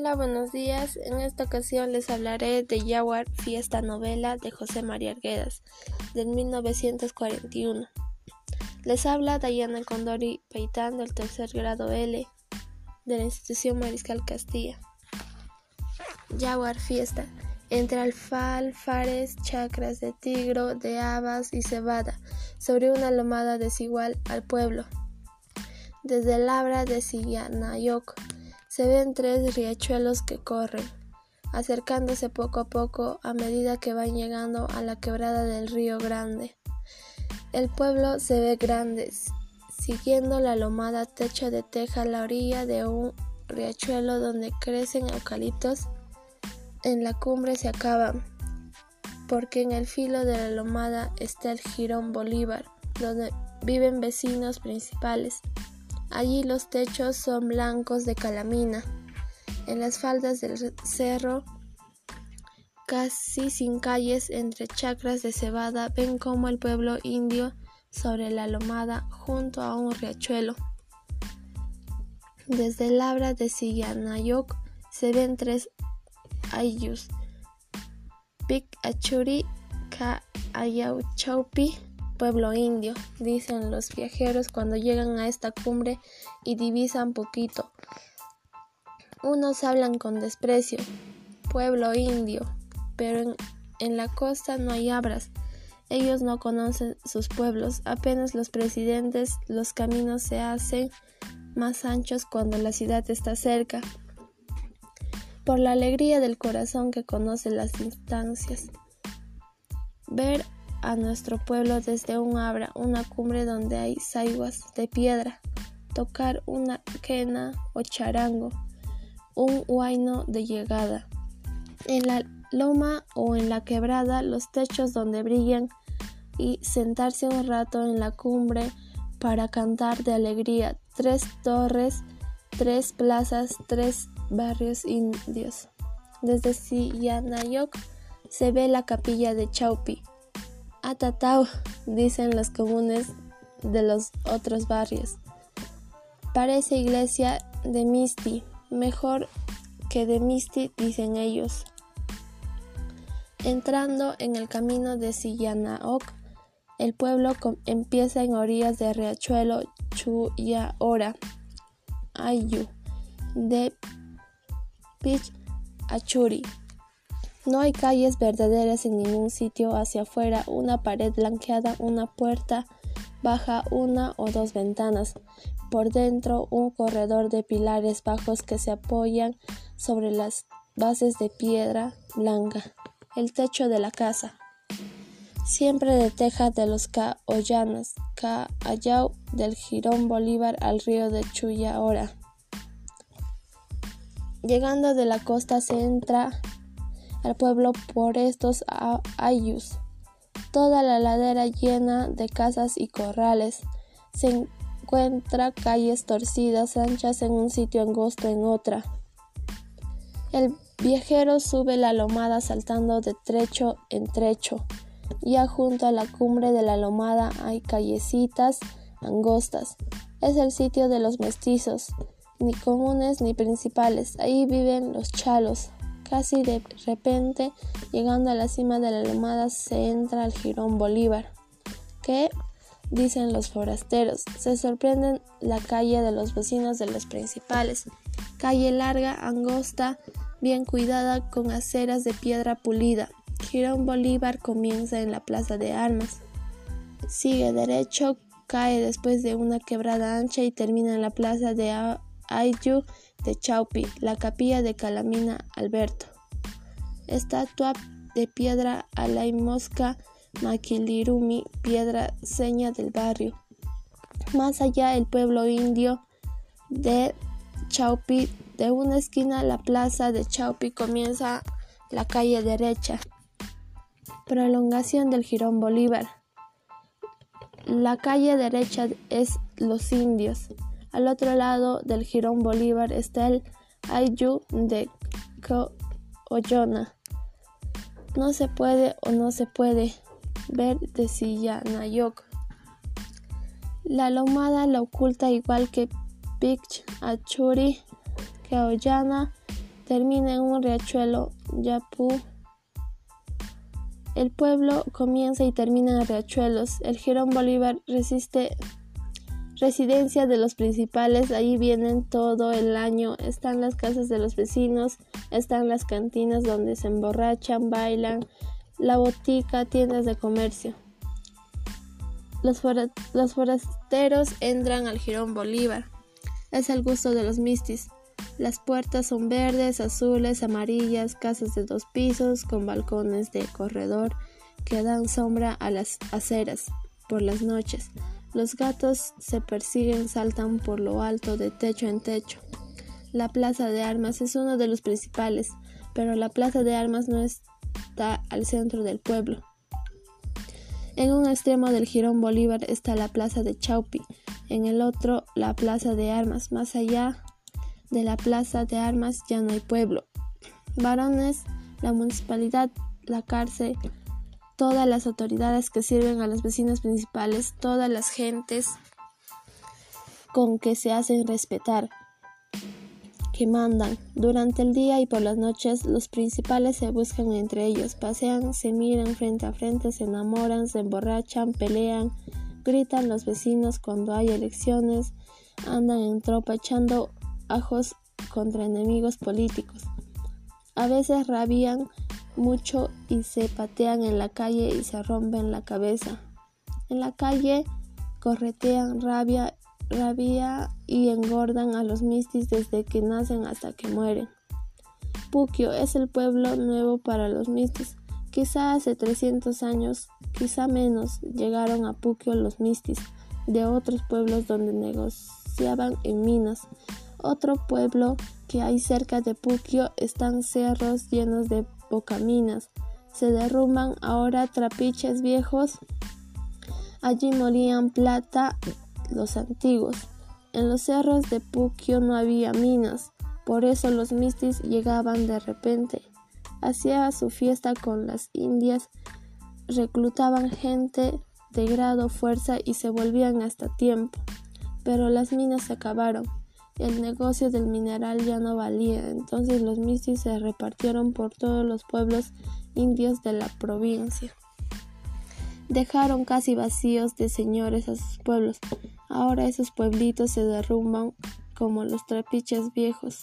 Hola, buenos días. En esta ocasión les hablaré de Yaguar, fiesta novela de José María Arguedas, del 1941. Les habla Dayana Condori Peitán del tercer grado L de la institución Mariscal Castilla. Yaguar, fiesta. Entre alfalfares, chacras de tigro, de habas y cebada, sobre una lomada desigual al pueblo. Desde Labra de Sillanayoc se ven tres riachuelos que corren, acercándose poco a poco a medida que van llegando a la quebrada del río Grande. El pueblo se ve grande, siguiendo la lomada techa de teja a la orilla de un riachuelo donde crecen eucaliptos. En la cumbre se acaban, porque en el filo de la lomada está el Girón Bolívar, donde viven vecinos principales. Allí los techos son blancos de calamina. En las faldas del cerro, casi sin calles, entre chacras de cebada, ven como el pueblo indio sobre la lomada junto a un riachuelo. Desde el labra de Sillanayoc se ven tres ayus, Pic Achuri, Ka Ayauchaupi, pueblo indio, dicen los viajeros cuando llegan a esta cumbre y divisan poquito. Unos hablan con desprecio, pueblo indio, pero en, la costa no hay abras. Ellos no conocen sus pueblos, apenas los presidentes, los caminos se hacen más anchos cuando la ciudad está cerca. Por la alegría del corazón que conoce las instancias. Ver a nuestro pueblo desde un abra, una cumbre donde hay saiguas de piedra, tocar una quena o charango, un huayno de llegada. En la loma o en la quebrada, los techos donde brillan y sentarse un rato en la cumbre para cantar de alegría. Tres torres, tres plazas, tres barrios indios. Desde Sillanayoc se ve la capilla de Chaupi, Atatau, dicen los comunes de los otros barrios. Parece iglesia de Misti, mejor que de Misti, dicen ellos. Entrando en el camino de Sillanaok, el pueblo empieza en orillas de Riachuelo Chuyaora, Ayu, de Pich Achuri. No hay calles verdaderas en ningún sitio hacia afuera, una pared blanqueada, una puerta baja, una o dos ventanas. Por dentro un corredor de pilares bajos que se apoyan sobre las bases de piedra blanca. El techo de la casa. Siempre de teja de los Caoyanas, Caayau del Girón Bolívar al río de Chuyaora. Llegando de la costa se entra al pueblo por estos ayus. Toda la ladera llena de casas y corrales. Se encuentra calles torcidas, anchas en un sitio, angosto en otra. El viajero sube la lomada saltando de trecho en trecho. Ya junto a la cumbre de la lomada hay callecitas angostas. Es el sitio de los mestizos, ni comunes ni principales. Ahí viven los chalos, Casi de repente, llegando a la cima de la lomada, se entra al jirón Bolívar. ¿Qué? dicen los forasteros. Se sorprenden la calle de los vecinos de los principales. Calle larga, angosta, bien cuidada, con aceras de piedra pulida. Girón Bolívar comienza en la plaza de armas. Sigue derecho, cae después de una quebrada ancha y termina en la plaza de Ayu de Chaupi, la capilla de Calamina Alberto. Estatua de piedra Alaimosca Maquilirumi, piedra seña del barrio. Más allá el pueblo indio de Chaupi, de una esquina la plaza de Chaupi comienza la calle derecha. Prolongación del Girón Bolívar. La calle derecha es Los Indios. Al otro lado del Girón Bolívar está el Ayu de Coyona. No se puede o no se puede ver de Sillanayoc. La lomada la oculta igual que Pich Achuri, Keoyana, termina en un riachuelo Yapú. El pueblo comienza y termina en riachuelos. El Girón Bolívar resiste residencia de los principales, ahí vienen todo el año, están las casas de los vecinos, están las cantinas donde se emborrachan, bailan, la botica, tiendas de comercio. Los, los forasteros entran al Girón Bolívar. Es el gusto de los mistis. Las puertas son verdes, azules, amarillas, casas de dos pisos con balcones de corredor que dan sombra a las aceras por las noches. Los gatos se persiguen, saltan por lo alto de techo en techo. La plaza de armas es uno de los principales, pero la plaza de armas no está al centro del pueblo. En un extremo del Girón Bolívar está la plaza de Chaupi, en el otro la plaza de armas. Más allá de la plaza de armas ya no hay pueblo. Varones, la municipalidad, la cárcel, todas las autoridades que sirven a los vecinos principales, todas las gentes con que se hacen respetar, que mandan. Durante el día y por las noches los principales se buscan entre ellos, pasean, se miran frente a frente, se enamoran, se emborrachan, pelean, gritan los vecinos cuando hay elecciones, andan en tropa echando ajos contra enemigos políticos. A veces rabian mucho y se patean en la calle y se rompen la cabeza. En la calle corretean rabia, rabia y engordan a los mistis desde que nacen hasta que mueren. Puquio es el pueblo nuevo para los mistis. Quizá hace 300 años, quizá menos, llegaron a Puquio los mistis de otros pueblos donde negociaban en minas. Otro pueblo que hay cerca de Puquio están cerros llenos de bocaminas. Se derrumban ahora trapiches viejos. Allí molían plata los antiguos. En los cerros de Puquio no había minas, por eso los mistis llegaban de repente. Hacía su fiesta con las indias, reclutaban gente de grado, fuerza y se volvían hasta tiempo. Pero las minas se acabaron el negocio del mineral ya no valía, entonces los mistis se repartieron por todos los pueblos indios de la provincia. Dejaron casi vacíos de señores a sus pueblos. Ahora esos pueblitos se derrumban como los trapiches viejos.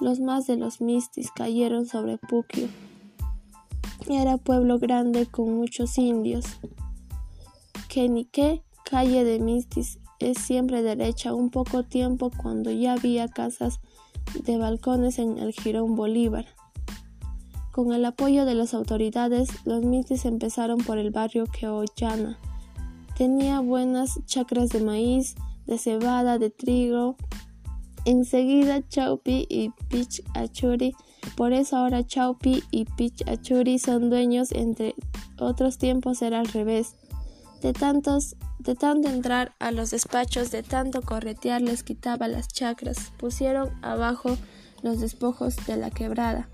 Los más de los mistis cayeron sobre Puquio. Era pueblo grande con muchos indios. qué calle de mistis, es siempre derecha un poco tiempo cuando ya había casas de balcones en el Girón Bolívar. Con el apoyo de las autoridades, los mitis empezaron por el barrio Queollana. Tenía buenas chacras de maíz, de cebada, de trigo. Enseguida Chaupi y Pich Achuri, por eso ahora Chaupi y Pich Achuri son dueños, entre otros tiempos era al revés. De tantos de tanto entrar a los despachos, de tanto corretear, les quitaba las chacras, pusieron abajo los despojos de la quebrada.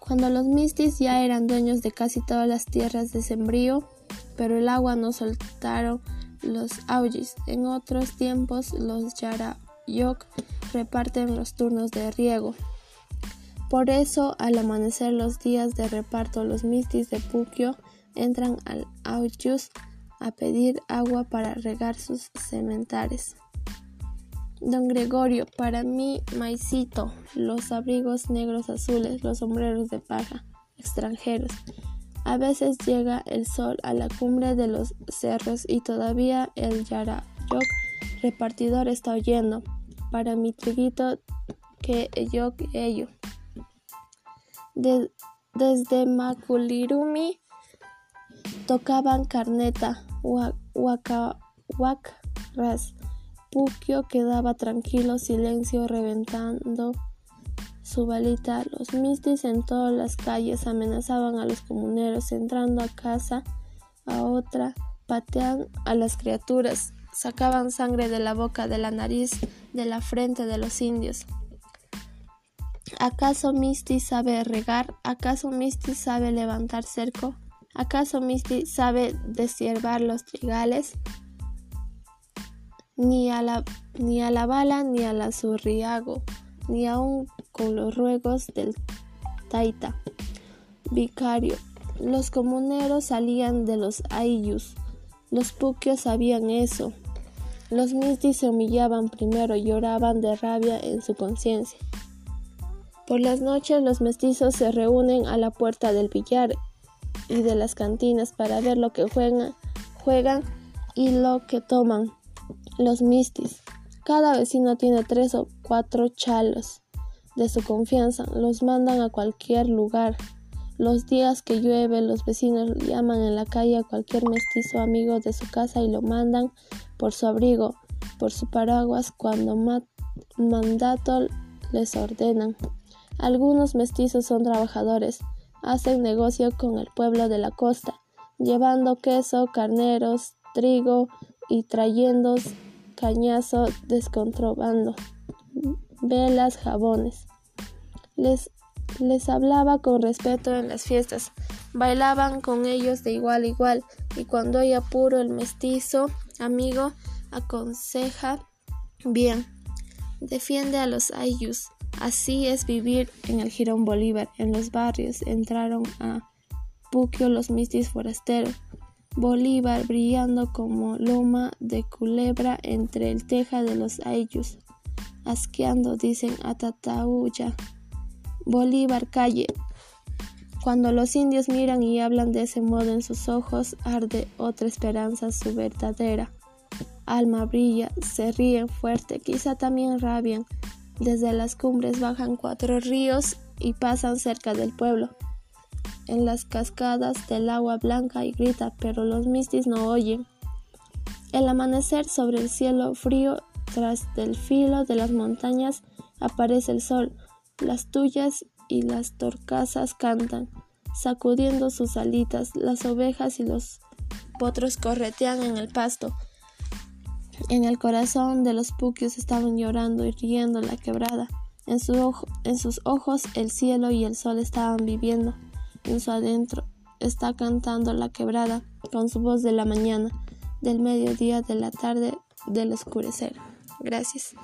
Cuando los mistis ya eran dueños de casi todas las tierras de sembrío, pero el agua no soltaron los aullis. En otros tiempos los yarayok reparten los turnos de riego. Por eso, al amanecer los días de reparto, los mistis de Puquio entran al auyus a pedir agua para regar sus sementares. Don Gregorio, para mí, maicito, los abrigos negros azules, los sombreros de paja, extranjeros. A veces llega el sol a la cumbre de los cerros y todavía el Yarayok repartidor está oyendo. Para mi triguito que yo ello. desde Maculirumi tocaban carneta, ras. Puquio quedaba tranquilo, silencio, reventando su balita. Los mistis en todas las calles amenazaban a los comuneros, entrando a casa a otra, patean a las criaturas, sacaban sangre de la boca, de la nariz, de la frente de los indios. ¿Acaso Misty sabe regar? ¿Acaso Misty sabe levantar cerco? ¿Acaso Misty sabe desiervar los trigales? Ni a la, ni a la bala ni a la zurriago ni aun con los ruegos del taita vicario. Los comuneros salían de los ayllus. Los puquios sabían eso. Los mistis se humillaban primero y lloraban de rabia en su conciencia. Por las noches los mestizos se reúnen a la puerta del billar y de las cantinas para ver lo que juegan, juegan y lo que toman los mistis. Cada vecino tiene tres o cuatro chalos de su confianza, los mandan a cualquier lugar. Los días que llueve, los vecinos llaman en la calle a cualquier mestizo amigo de su casa y lo mandan por su abrigo, por su paraguas cuando mandato les ordenan. Algunos mestizos son trabajadores, hacen negocio con el pueblo de la costa, llevando queso, carneros, trigo y trayendo cañazo descontrobando, velas, jabones. Les, les hablaba con respeto en las fiestas, bailaban con ellos de igual a igual, y cuando hay apuro el mestizo amigo aconseja bien, defiende a los ayus. Así es vivir en el Girón Bolívar. En los barrios entraron a Puquio los mistis forasteros. Bolívar brillando como loma de culebra entre el teja de los ayllus. Asqueando, dicen Atatauya. Bolívar calle. Cuando los indios miran y hablan de ese modo en sus ojos, arde otra esperanza, su verdadera. Alma brilla, se ríen fuerte, quizá también rabian. Desde las cumbres bajan cuatro ríos y pasan cerca del pueblo en las cascadas del agua blanca y grita, pero los mistis no oyen. El amanecer sobre el cielo frío, tras del filo de las montañas, aparece el sol. Las tuyas y las torcasas cantan, sacudiendo sus alitas. Las ovejas y los potros corretean en el pasto. En el corazón de los puquios estaban llorando y riendo la quebrada. En, su en sus ojos el cielo y el sol estaban viviendo en su adentro está cantando la quebrada con su voz de la mañana, del mediodía, de la tarde, del oscurecer. Gracias.